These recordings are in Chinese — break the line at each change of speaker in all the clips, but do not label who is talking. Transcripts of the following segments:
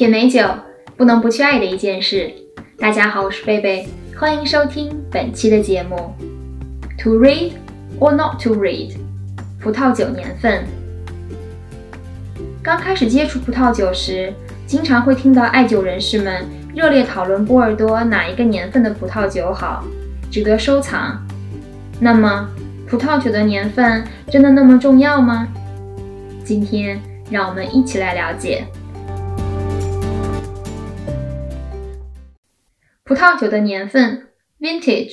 品美酒不能不去爱的一件事。大家好，我是贝贝，欢迎收听本期的节目。To read or not to read？葡萄酒年份。刚开始接触葡萄酒时，经常会听到爱酒人士们热烈讨论波尔多哪一个年份的葡萄酒好，值得收藏。那么，葡萄酒的年份真的那么重要吗？今天让我们一起来了解。葡萄酒的年份 （vintage）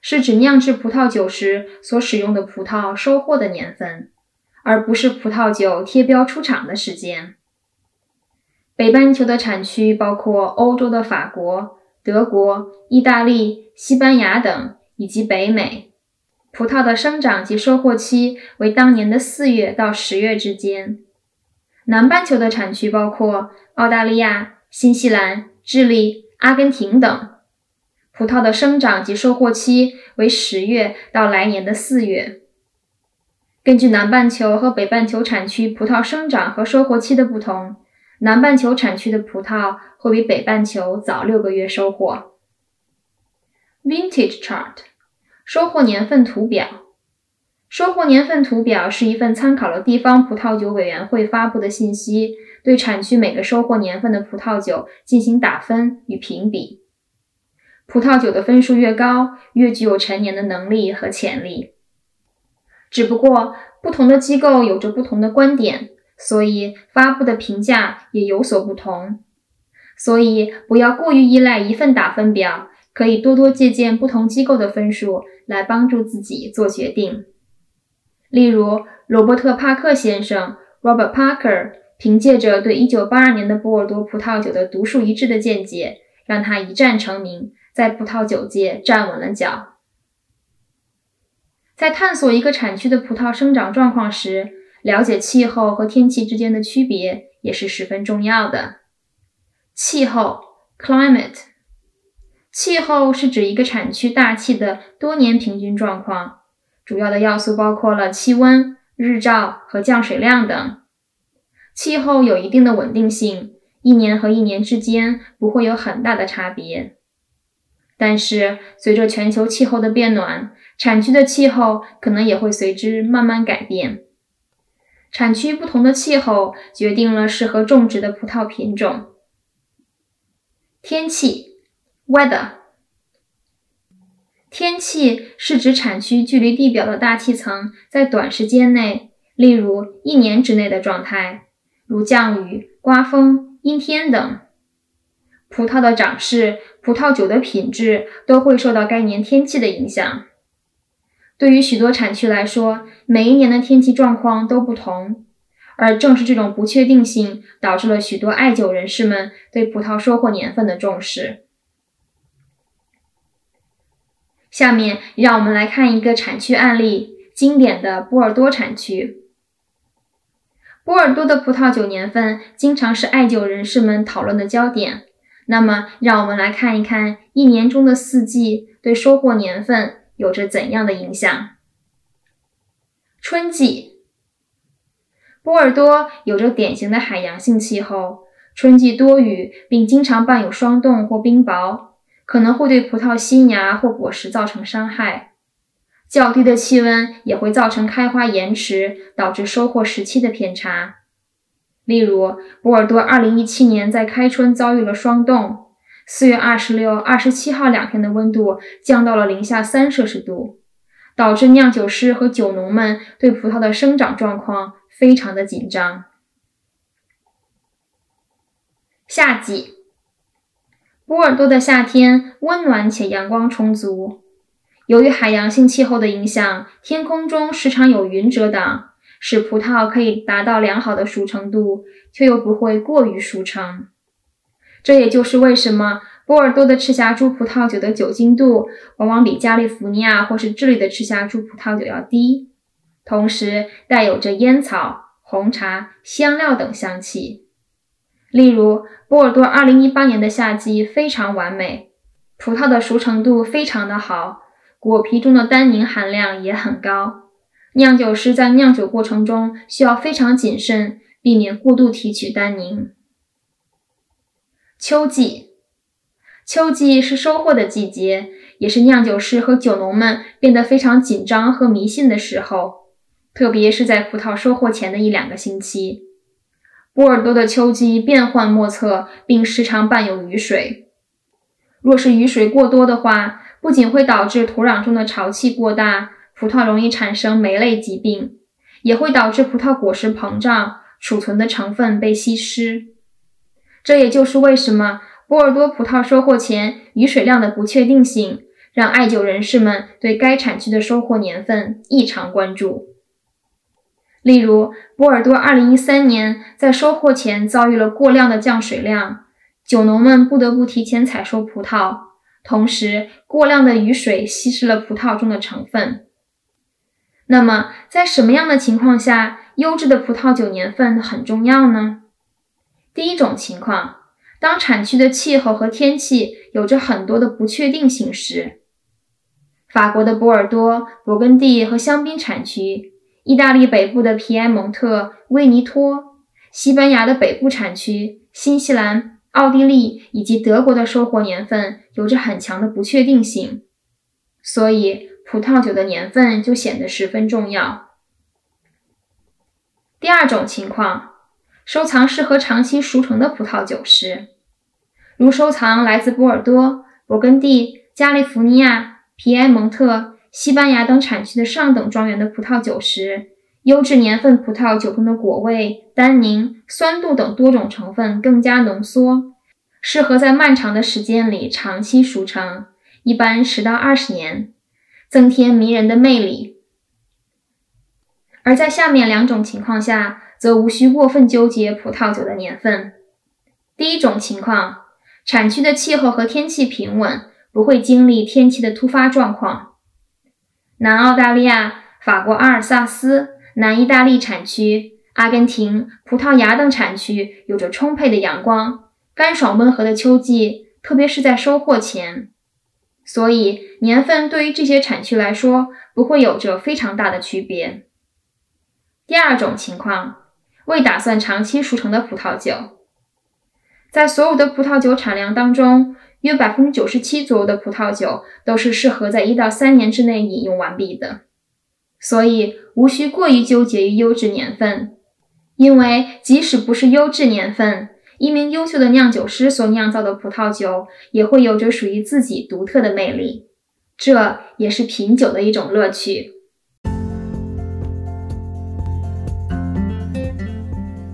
是指酿制葡萄酒时所使用的葡萄收获的年份，而不是葡萄酒贴标出厂的时间。北半球的产区包括欧洲的法国、德国、意大利、西班牙等，以及北美。葡萄的生长及收获期为当年的四月到十月之间。南半球的产区包括澳大利亚、新西兰、智利、阿根廷等。葡萄的生长及收获期为十月到来年的四月。根据南半球和北半球产区葡萄生长和收获期的不同，南半球产区的葡萄会比北半球早六个月收获。Vintage chart，收获年份图表。收获年份图表是一份参考了地方葡萄酒委员会发布的信息，对产区每个收获年份的葡萄酒进行打分与评比。葡萄酒的分数越高，越具有陈年的能力和潜力。只不过，不同的机构有着不同的观点，所以发布的评价也有所不同。所以，不要过于依赖一份打分表，可以多多借鉴不同机构的分数，来帮助自己做决定。例如，罗伯特·帕克先生 （Robert Parker） 凭借着对1982年的波尔多葡萄酒的独树一帜的见解，让他一战成名。在葡萄酒界站稳了脚。在探索一个产区的葡萄生长状况时，了解气候和天气之间的区别也是十分重要的。气候 （climate） 气候是指一个产区大气的多年平均状况，主要的要素包括了气温、日照和降水量等。气候有一定的稳定性，一年和一年之间不会有很大的差别。但是，随着全球气候的变暖，产区的气候可能也会随之慢慢改变。产区不同的气候决定了适合种植的葡萄品种。天气 （weather） 天气是指产区距离地表的大气层在短时间内，例如一年之内的状态，如降雨、刮风、阴天等。葡萄的长势、葡萄酒的品质都会受到该年天气的影响。对于许多产区来说，每一年的天气状况都不同，而正是这种不确定性，导致了许多爱酒人士们对葡萄收获年份的重视。下面让我们来看一个产区案例：经典的波尔多产区。波尔多的葡萄酒年份经常是爱酒人士们讨论的焦点。那么，让我们来看一看一年中的四季对收获年份有着怎样的影响。春季，波尔多有着典型的海洋性气候，春季多雨，并经常伴有霜冻或冰雹，可能会对葡萄新芽或果实造成伤害。较低的气温也会造成开花延迟，导致收获时期的偏差。例如，波尔多2017年在开春遭遇了霜冻，4月26、27号两天的温度降到了零下三摄氏度，导致酿酒师和酒农们对葡萄的生长状况非常的紧张。夏季，波尔多的夏天温暖且阳光充足，由于海洋性气候的影响，天空中时常有云遮挡。使葡萄可以达到良好的熟成度，却又不会过于熟成。这也就是为什么波尔多的赤霞珠葡萄酒的酒精度往往比加利福尼亚或是智利的赤霞珠葡萄酒要低，同时带有着烟草、红茶、香料等香气。例如，波尔多2018年的夏季非常完美，葡萄的熟成度非常的好，果皮中的单宁含量也很高。酿酒师在酿酒过程中需要非常谨慎，避免过度提取单宁。秋季，秋季是收获的季节，也是酿酒师和酒农们变得非常紧张和迷信的时候，特别是在葡萄收获前的一两个星期。波尔多的秋季变幻莫测，并时常伴有雨水。若是雨水过多的话，不仅会导致土壤中的潮气过大，葡萄容易产生霉类疾病，也会导致葡萄果实膨胀，储存的成分被稀释。这也就是为什么波尔多葡萄收获前雨水量的不确定性，让爱酒人士们对该产区的收获年份异常关注。例如，波尔多2013年在收获前遭遇了过量的降水量，酒农们不得不提前采收葡萄，同时过量的雨水稀释了葡萄中的成分。那么，在什么样的情况下优质的葡萄酒年份很重要呢？第一种情况，当产区的气候和天气有着很多的不确定性时，法国的波尔多、勃艮第和香槟产区，意大利北部的皮埃蒙特、威尼托，西班牙的北部产区，新西兰、奥地利以及德国的收获年份有着很强的不确定性，所以葡萄酒的年份就显得十分重要。第二种情况。收藏适合长期熟成的葡萄酒时，如收藏来自波尔多、勃艮第、加利福尼亚、皮埃蒙特、西班牙等产区的上等庄园的葡萄酒时，优质年份葡萄酒中的果味、单宁、酸度等多种成分更加浓缩，适合在漫长的时间里长期熟成，一般十到二十年，增添迷人的魅力。而在下面两种情况下。则无需过分纠结葡萄酒的年份。第一种情况，产区的气候和天气平稳，不会经历天气的突发状况。南澳大利亚、法国阿尔萨斯、南意大利产区、阿根廷、葡萄牙等产区有着充沛的阳光、干爽温和的秋季，特别是在收获前，所以年份对于这些产区来说不会有着非常大的区别。第二种情况。未打算长期熟成的葡萄酒，在所有的葡萄酒产量当中，约百分之九十七左右的葡萄酒都是适合在一到三年之内饮用完毕的。所以无需过于纠结于优质年份，因为即使不是优质年份，一名优秀的酿酒师所酿造的葡萄酒也会有着属于自己独特的魅力，这也是品酒的一种乐趣。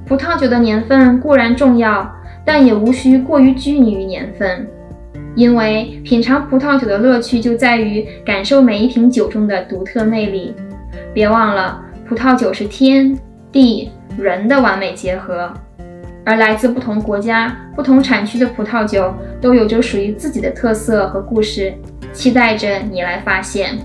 葡萄酒的年份固然重要，但也无需过于拘泥于年份，因为品尝葡萄酒的乐趣就在于感受每一瓶酒中的独特魅力。别忘了，葡萄酒是天地人的完美结合，而来自不同国家、不同产区的葡萄酒都有着属于自己的特色和故事，期待着你来发现。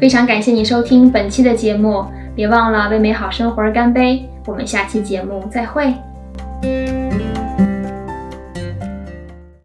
非常感谢你收听本期的节目，别忘了为美好生活而干杯。我们下期节目再会。